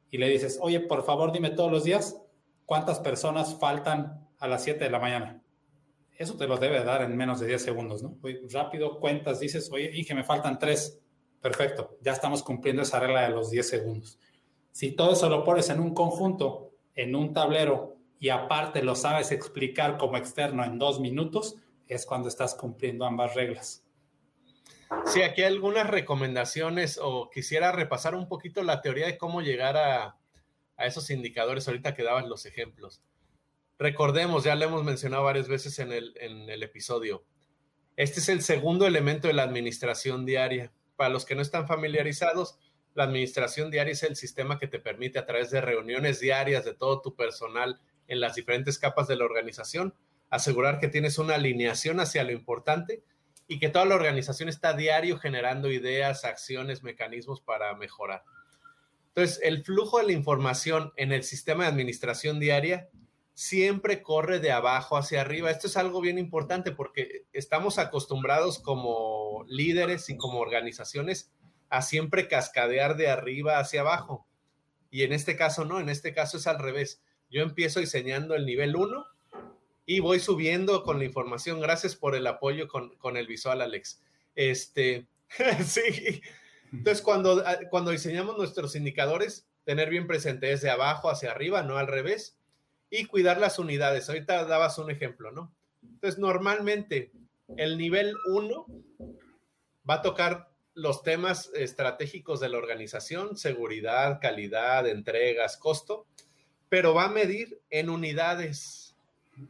y le dices, oye, por favor dime todos los días cuántas personas faltan a las 7 de la mañana eso te lo debe dar en menos de 10 segundos, ¿no? rápido, cuentas, dices, oye, que me faltan tres. Perfecto, ya estamos cumpliendo esa regla de los 10 segundos. Si todo eso lo pones en un conjunto, en un tablero, y aparte lo sabes explicar como externo en dos minutos, es cuando estás cumpliendo ambas reglas. Sí, aquí hay algunas recomendaciones o quisiera repasar un poquito la teoría de cómo llegar a, a esos indicadores ahorita que dabas los ejemplos. Recordemos, ya lo hemos mencionado varias veces en el, en el episodio, este es el segundo elemento de la administración diaria. Para los que no están familiarizados, la administración diaria es el sistema que te permite a través de reuniones diarias de todo tu personal en las diferentes capas de la organización, asegurar que tienes una alineación hacia lo importante y que toda la organización está diario generando ideas, acciones, mecanismos para mejorar. Entonces, el flujo de la información en el sistema de administración diaria siempre corre de abajo hacia arriba. Esto es algo bien importante porque estamos acostumbrados como líderes y como organizaciones a siempre cascadear de arriba hacia abajo. Y en este caso no, en este caso es al revés. Yo empiezo diseñando el nivel 1 y voy subiendo con la información. Gracias por el apoyo con, el visual, Alex. Este, (laughs) sí. Entonces, cuando, cuando diseñamos nuestros indicadores, tener bien presente es de abajo hacia arriba, no al revés, y cuidar las unidades. Ahorita dabas un ejemplo, ¿no? Entonces, normalmente el nivel 1 va a tocar los temas estratégicos de la organización, seguridad, calidad, entregas, costo, pero va a medir en unidades.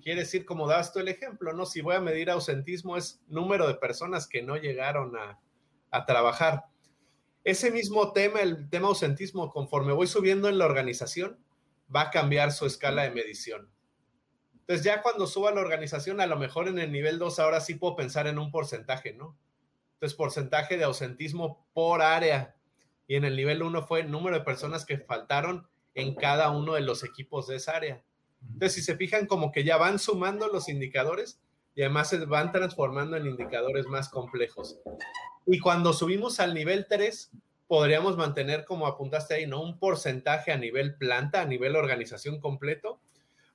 Quiere decir, como das tú el ejemplo, ¿no? Si voy a medir ausentismo, es número de personas que no llegaron a, a trabajar. Ese mismo tema, el tema ausentismo, conforme voy subiendo en la organización, va a cambiar su escala de medición. Entonces, ya cuando suba la organización, a lo mejor en el nivel 2, ahora sí puedo pensar en un porcentaje, ¿no? Entonces, porcentaje de ausentismo por área. Y en el nivel 1 fue el número de personas que faltaron en cada uno de los equipos de esa área. Entonces, si se fijan, como que ya van sumando los indicadores y además se van transformando en indicadores más complejos. Y cuando subimos al nivel 3, podríamos mantener, como apuntaste ahí, ¿no? Un porcentaje a nivel planta, a nivel organización completo,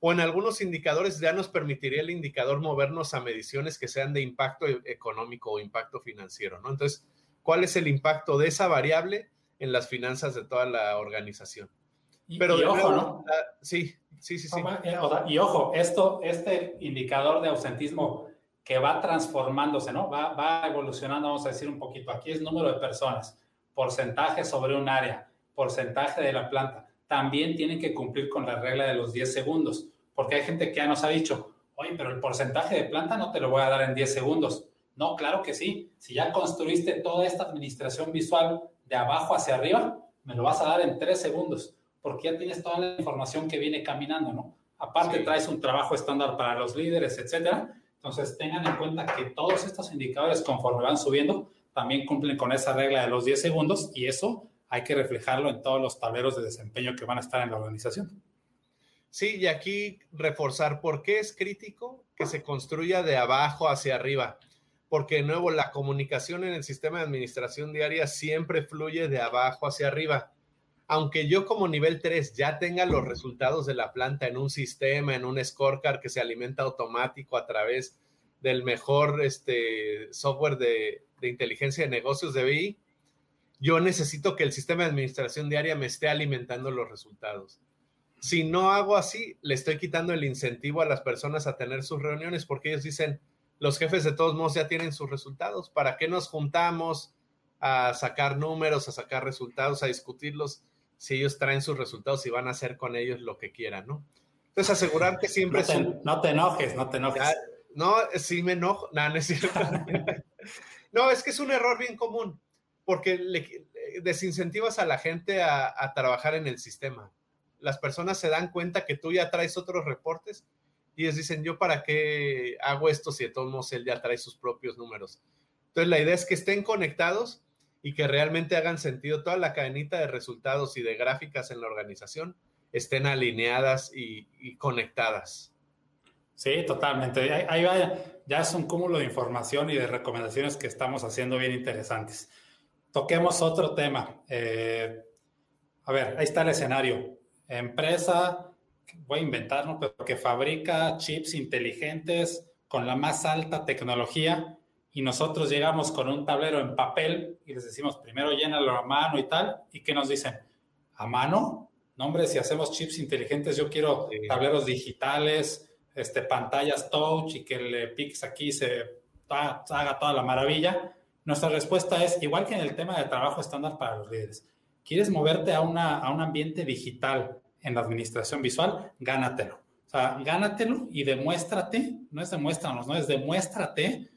o en algunos indicadores ya nos permitiría el indicador movernos a mediciones que sean de impacto e-, económico o impacto financiero, ¿no? Entonces, ¿cuál es el impacto de esa variable en las finanzas de toda la organización? Pero y ojo, ¿no? Sí, sí, sí, sí. Eh, y ojo, esto, este indicador de ausentismo que va transformándose, ¿no? Va, va evolucionando, vamos a decir un poquito. Aquí es número de personas, porcentaje sobre un área, porcentaje de la planta. También tienen que cumplir con la regla de los 10 segundos porque hay gente que ya nos ha dicho, oye, pero el porcentaje de planta no te lo voy a dar en 10 segundos. No, claro que sí. Si ya construiste toda esta administración visual de abajo hacia arriba, me lo vas a dar en 3 segundos, porque ya tienes toda la información que viene caminando, ¿no? Aparte traes un trabajo estándar para los líderes, etcétera. Entonces tengan en cuenta que todos estos indicadores conforme van subiendo también cumplen con esa regla de los 10 segundos y eso hay que reflejarlo en todos los tableros de desempeño que van a estar en la organización. Sí, y aquí reforzar por qué es crítico que se construya de abajo hacia arriba. Porque de nuevo, la comunicación en el sistema de administración diaria siempre fluye de abajo hacia arriba. Aunque yo como nivel 3 ya tenga los resultados de la planta en un sistema, en un scorecard que se alimenta automático a través del mejor este, software de, de inteligencia de negocios de BI, yo necesito que el sistema de administración diaria me esté alimentando los resultados. Si no hago así, le estoy quitando el incentivo a las personas a tener sus reuniones porque ellos dicen, los jefes de todos modos ya tienen sus resultados. ¿Para qué nos juntamos a sacar números, a sacar resultados, a discutirlos si ellos traen sus resultados y van a hacer con ellos lo que quieran, ¿no? Entonces, asegurar que siempre... No te, enojes, no te enojes. no, sí me enojo. No, no es cierto. (laughs) no, es que es un error bien común porque le desincentivas a la gente a trabajar en el sistema las personas se dan cuenta que tú ya traes otros reportes y ellos dicen, yo para qué hago esto si de todos modos él ya trae sus propios números. Entonces la idea es que estén conectados y que realmente hagan sentido toda la cadenita de resultados y de gráficas en la organización estén alineadas y, conectadas. Sí, totalmente. Ahí, va, ya es un cúmulo de información y de recomendaciones que estamos haciendo bien interesantes. Toquemos otro tema. Eh, a ver, ahí está el escenario empresa, voy a inventarlo, pero que fabrica chips inteligentes con la más alta tecnología y nosotros llegamos con un tablero en papel y les decimos, primero llénalo a mano y tal, y que nos dicen, ¿a mano? No, hombre, si hacemos chips inteligentes, yo quiero tableros digitales, este, pantallas touch y que le piques aquí se haga toda la maravilla. Nuestra respuesta es, igual que en el tema de trabajo estándar para los líderes, quieres moverte a, una, a un ambiente digital en la administración visual, gánatelo. O sea, gánatelo y demuéstrate, no es demuéstranos, no es demuéstrate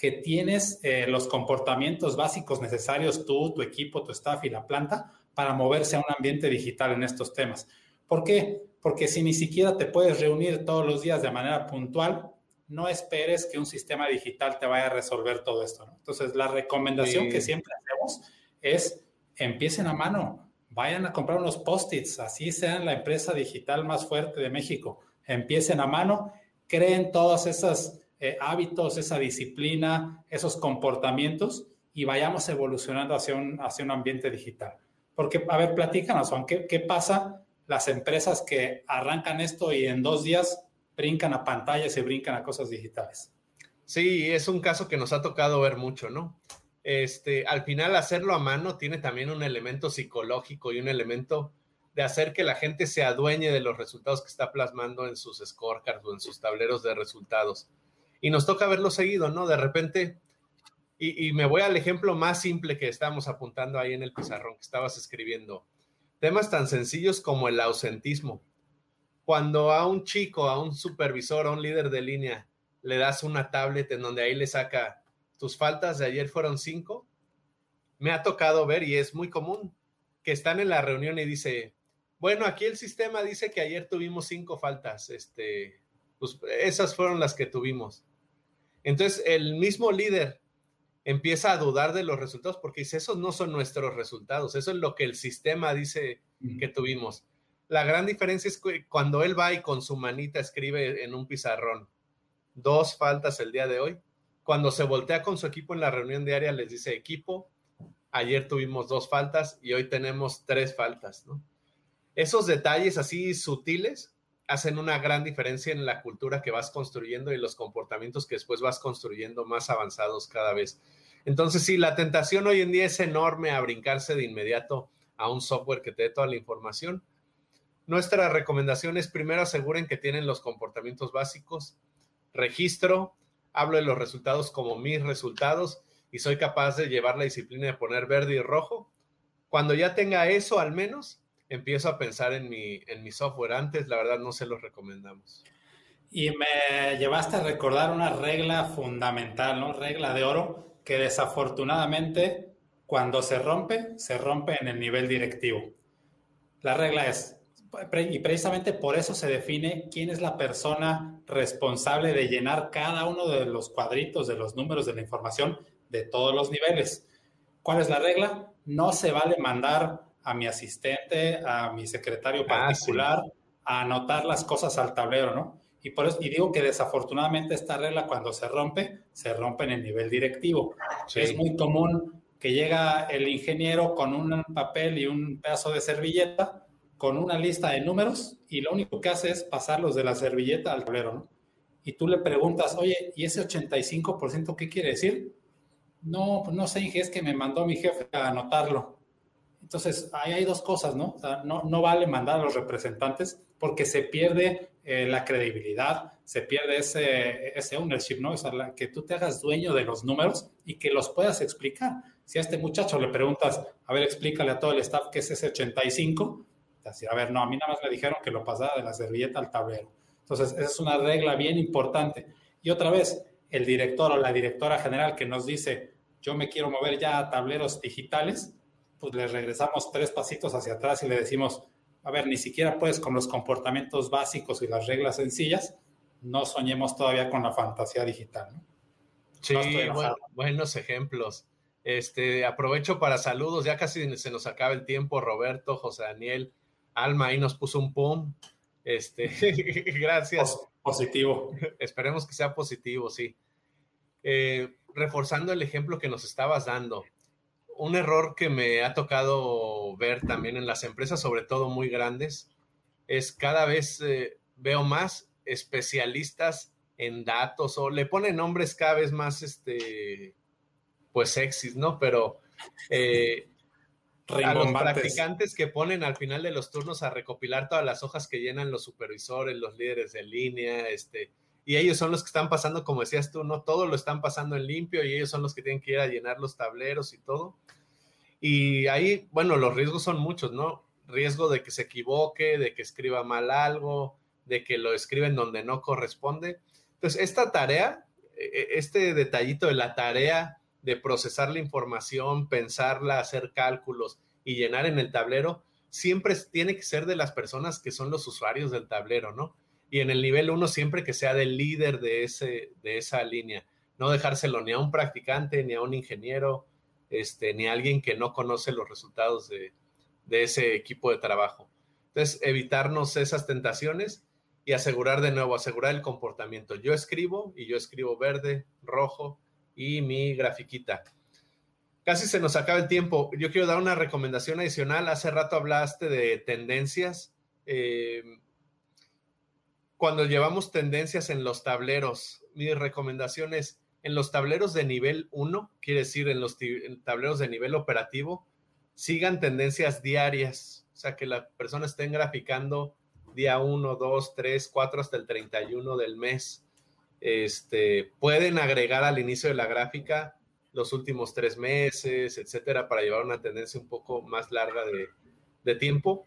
que tienes eh, los comportamientos básicos necesarios tú, tu equipo, tu staff y la planta para moverse a un ambiente digital en estos temas. ¿Por qué? Porque si ni siquiera te puedes reunir todos los días de manera puntual, no esperes que un sistema digital te vaya a resolver todo esto. Entonces, la recomendación que siempre hacemos es empiecen a mano, vayan a comprar unos post-its, así sean la empresa digital más fuerte de México. Empiecen a mano, creen todos esos eh, hábitos, esa disciplina, esos comportamientos y vayamos evolucionando hacia un, hacia un ambiente digital. Porque, a ver, platícanos, Juan, ¿qué, ¿qué pasa las empresas que arrancan esto y en dos días brincan a pantallas y brincan a cosas digitales? Sí, es un caso que nos ha tocado ver mucho, ¿no? este, al final hacerlo a mano tiene también un elemento psicológico y un elemento de hacer que la gente se adueñe de los resultados que está plasmando en sus scorecards o en sus tableros de resultados. Y nos toca verlo seguido, ¿no? De repente, y, me voy al ejemplo más simple que estábamos apuntando ahí en el pizarrón que estabas escribiendo. Temas tan sencillos como el ausentismo. Cuando a un chico, a un supervisor, a un líder de línea, le das una tablet en donde ahí le saca tus faltas de ayer fueron cinco, me ha tocado ver y es muy común que están en la reunión y dice, bueno, aquí el sistema dice que ayer tuvimos cinco faltas, este, pues esas fueron las que tuvimos. Entonces el mismo líder empieza a dudar de los resultados porque dice, esos no son nuestros resultados, eso es lo que el sistema dice que tuvimos. La gran diferencia es que cuando él va y con su manita escribe en un pizarrón dos faltas el día de hoy, cuando se voltea con su equipo en la reunión diaria les dice, equipo, ayer tuvimos dos faltas y hoy tenemos tres faltas, ¿no? Esos detalles así sutiles hacen una gran diferencia en la cultura que vas construyendo y los comportamientos que después vas construyendo más avanzados cada vez. Entonces, sí, la tentación hoy en día es enorme a brincarse de inmediato a un software que te dé toda la información. Nuestra recomendación es primero aseguren que tienen los comportamientos básicos, registro, hablo de los resultados como mis resultados y soy capaz de llevar la disciplina de poner verde y rojo. Cuando ya tenga eso al menos, empiezo a pensar en mi, en mi software. Antes, la verdad, no se los recomendamos. Y me llevaste a recordar una regla fundamental, ¿no? Regla de oro, que desafortunadamente cuando se rompe, se rompe en el nivel directivo. La regla es, y precisamente por eso se define quién es la persona responsable de llenar cada uno de los cuadritos de los números de la información de todos los niveles. ¿Cuál es la regla? No se vale mandar a mi asistente, a mi secretario ah, particular, a anotar las cosas al tablero, ¿no? Y, por eso, y digo que desafortunadamente esta regla cuando se rompe, se rompe en el nivel directivo. Es muy común que llega el ingeniero con un papel y un pedazo de servilleta, con una lista de números, y lo único que hace es pasarlos de la servilleta al tablero, ¿no? Y tú le preguntas, oye, ¿y ese 85% qué quiere decir? No, pues no sé, es que me mandó mi jefe a anotarlo. Entonces, ahí hay dos cosas, ¿no? O sea, no, no vale mandar a los representantes porque se pierde eh, la credibilidad, se pierde ese, ese ownership, ¿no? O sea, que tú te hagas dueño de los números y que los puedas explicar. Si a este muchacho le preguntas, a ver, explícale a todo el staff qué es ese 85, así, a ver, no, a mí nada más me dijeron que lo pasara de la servilleta al tablero. Entonces, esa es una regla bien importante. Y otra vez, el director o la directora general que nos dice, yo me quiero mover ya a tableros digitales, pues le regresamos tres pasitos hacia atrás y le decimos, a ver, ni siquiera puedes con los comportamientos básicos y las reglas sencillas, no soñemos todavía con la fantasía digital. ¿no? Sí, buenos ejemplos. Este, aprovecho para saludos, ya casi se nos acaba el tiempo, Roberto, José Daniel, Alma ahí nos puso un pum. Este, (laughs) (laughs) gracias. Positivo. (laughs) Esperemos que sea positivo, sí. Eh, reforzando el ejemplo que nos estabas dando, un error que me ha tocado ver también en las empresas, sobre todo muy grandes, es cada vez eh, veo más especialistas en datos o le ponen nombres cada vez más, este, pues sexys, ¿no? Pero eh, (laughs) a los practicantes que ponen al final de los turnos a recopilar todas las hojas que llenan los supervisores, los líderes de línea, este, y ellos son los que están pasando, como decías tú, no todo lo están pasando en limpio y ellos son los que tienen que ir a llenar los tableros y todo. Y ahí, bueno, los riesgos son muchos, ¿no? Riesgo de que se equivoque, de que escriba mal algo, de que lo escriben donde no corresponde. Entonces, esta tarea, e, e, este detallito de la tarea de procesar la información, pensarla, hacer cálculos y llenar en el tablero, siempre tiene que ser de las personas que son los usuarios del tablero, ¿no? Y en el nivel 1 siempre que sea del líder de, ese, de esa línea, no dejárselo ni a un practicante, ni a un ingeniero, este, ni a alguien que no conoce los resultados de, de ese equipo de trabajo. Entonces, evitarnos esas tentaciones y asegurar de nuevo, asegurar el comportamiento. Yo escribo y yo escribo verde, rojo y mi grafiquita. Casi se nos acaba el tiempo. Yo quiero dar una recomendación adicional. Hace rato hablaste de tendencias. Eh, cuando llevamos tendencias en los tableros, mi recomendación es en los tableros de nivel 1, quiere decir en los tableros de nivel operativo, sigan tendencias diarias, o sea, que la persona esté graficando día 1, 2, 3, 4 hasta el 31 del mes. Este, pueden agregar al inicio de la gráfica los últimos tres meses, etcétera, para llevar una tendencia un poco más larga de, de tiempo.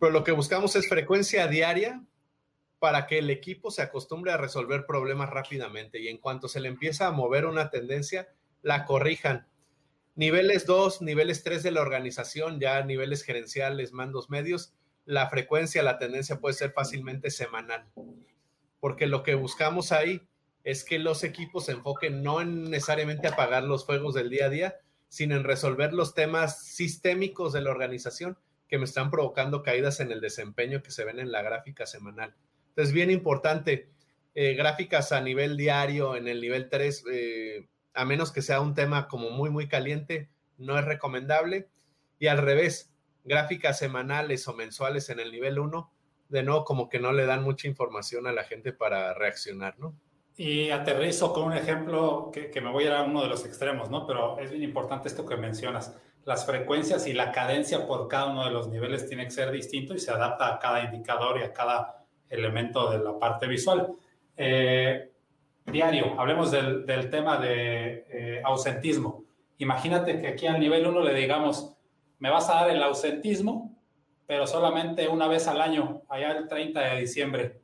Pero lo que buscamos es frecuencia diaria para que el equipo se acostumbre a resolver problemas rápidamente y en cuanto se le empieza a mover una tendencia, la corrijan. Niveles 2, niveles 3 de la organización, ya niveles gerenciales, mandos medios, la frecuencia, la tendencia puede ser fácilmente semanal. Porque lo que buscamos ahí es que los equipos se enfoquen no en necesariamente apagar los fuegos del día a día, sino en resolver los temas sistémicos de la organización que me están provocando caídas en el desempeño que se ven en la gráfica semanal. Entonces, bien importante, eh, gráficas a nivel diario, en el nivel 3, eh, a menos que sea un tema como muy, muy caliente, no es recomendable. Y al revés, gráficas semanales o mensuales en el nivel 1, de nuevo como que no le dan mucha información a la gente para reaccionar, ¿no? Y aterrizo con un ejemplo que, me voy a ir a uno de los extremos, ¿no? Pero es bien importante esto que mencionas. Las frecuencias y la cadencia por cada uno de los niveles tiene que ser distinto y se adapta a cada indicador y a cada elemento de la parte visual. Eh, diario, hablemos del, tema de eh, ausentismo. Imagínate que aquí al nivel 1 le digamos, me vas a dar el ausentismo, pero solamente una vez al año, allá el 30 de diciembre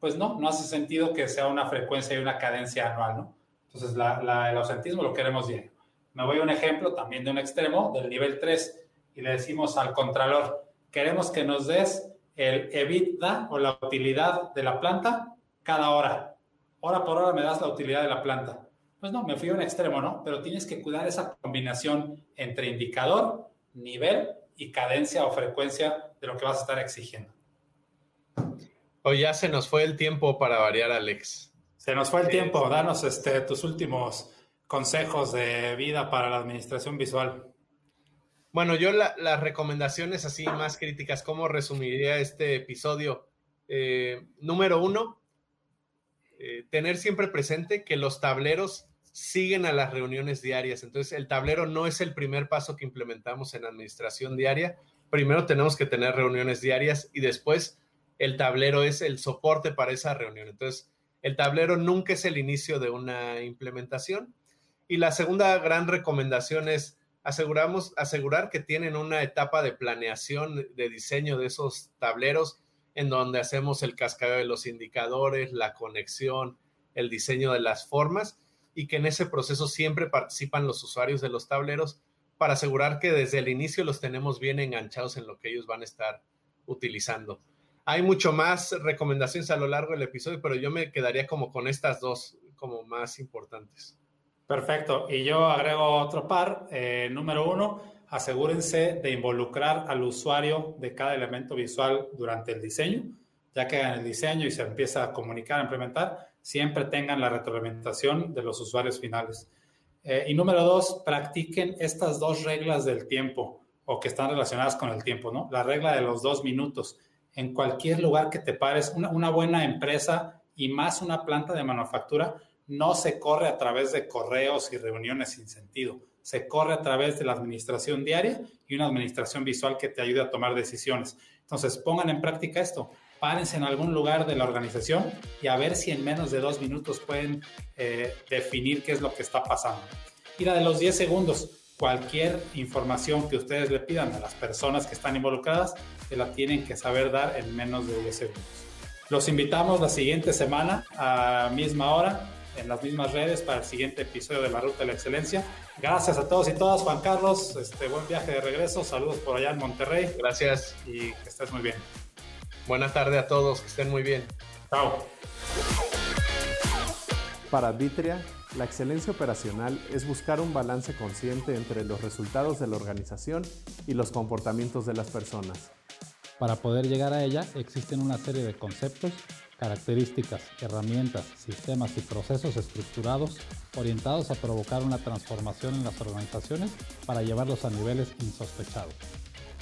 pues no, no hace sentido que sea una frecuencia y una cadencia anual, ¿no? Entonces, el ausentismo lo queremos bien. Me voy a un ejemplo también de un extremo, del nivel 3, y le decimos al contralor, queremos que nos des el EBITDA o la utilidad de la planta cada hora. Hora por hora me das la utilidad de la planta. Pues no, me fui a un extremo, ¿no? Pero tienes que cuidar esa combinación entre indicador, nivel y cadencia o frecuencia de lo que vas a estar exigiendo. Hoy ya se nos fue el tiempo para variar, Alex. Se nos fue el tiempo. Danos este, tus últimos consejos de vida para la administración visual. Bueno, yo las recomendaciones así más críticas, ¿cómo resumiría este episodio? Eh, número uno, eh, tener siempre presente que los tableros siguen a las reuniones diarias. Entonces, el tablero no es el primer paso que implementamos en administración diaria. Primero tenemos que tener reuniones diarias y después el tablero es el soporte para esa reunión. Entonces, el tablero nunca es el inicio de una implementación. Y la segunda gran recomendación es aseguramos, asegurar que tienen una etapa de planeación, de diseño de esos tableros, en donde hacemos el cascadeo de los indicadores, la conexión, el diseño de las formas, y que en ese proceso siempre participan los usuarios de los tableros para asegurar que desde el inicio los tenemos bien enganchados en lo que ellos van a estar utilizando. Hay mucho más recomendaciones a lo largo del episodio, pero yo me quedaría como con estas dos como más importantes. Perfecto. Y yo agrego otro par. Eh, número uno, asegúrense de involucrar al usuario de cada elemento visual durante el diseño. Ya que en el diseño y se empieza a comunicar, a implementar, siempre tengan la retroalimentación de los usuarios finales. Eh, y número dos, practiquen estas dos reglas del tiempo o que están relacionadas con el tiempo, ¿no? La regla de los dos minutos en cualquier lugar que te pares, una, buena empresa y más una planta de manufactura no se corre a través de correos y reuniones sin sentido. Se corre a través de la administración diaria y una administración visual que te ayude a tomar decisiones. Entonces, pongan en práctica esto. Párense en algún lugar de la organización y a ver si en menos de dos minutos pueden eh, definir qué es lo que está pasando. Y la de los 10 segundos cualquier información que ustedes le pidan a las personas que están involucradas, se la tienen que saber dar en menos de 10 segundos. Los invitamos la siguiente semana a misma hora en las mismas redes para el siguiente episodio de La Ruta de la Excelencia. Gracias a todos y todas, Juan Carlos. Este buen viaje de regreso. Saludos por allá en Monterrey. Gracias y que estés muy bien. Buena tarde a todos, que estén muy bien. Chao. Para Vitria la excelencia operacional es buscar un balance consciente entre los resultados de la organización y los comportamientos de las personas. Para poder llegar a ella existen una serie de conceptos, características, herramientas, sistemas y procesos estructurados orientados a provocar una transformación en las organizaciones para llevarlos a niveles insospechados.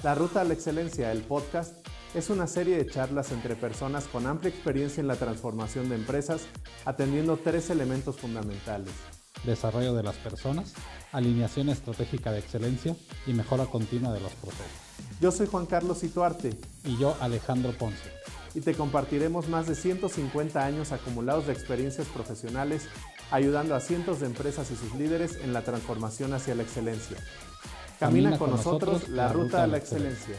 La Ruta a la Excelencia, el podcast, es una serie de charlas entre personas con amplia experiencia en la transformación de empresas, atendiendo tres elementos fundamentales, desarrollo de las personas, alineación estratégica de excelencia y mejora continua de los procesos. Yo soy Juan Carlos Ituarte. Y yo Alejandro Ponce. Y te compartiremos más de 150 años acumulados de experiencias profesionales ayudando a cientos de empresas y sus líderes en la transformación hacia la excelencia. Camina, con, nosotros, la ruta a la excelencia.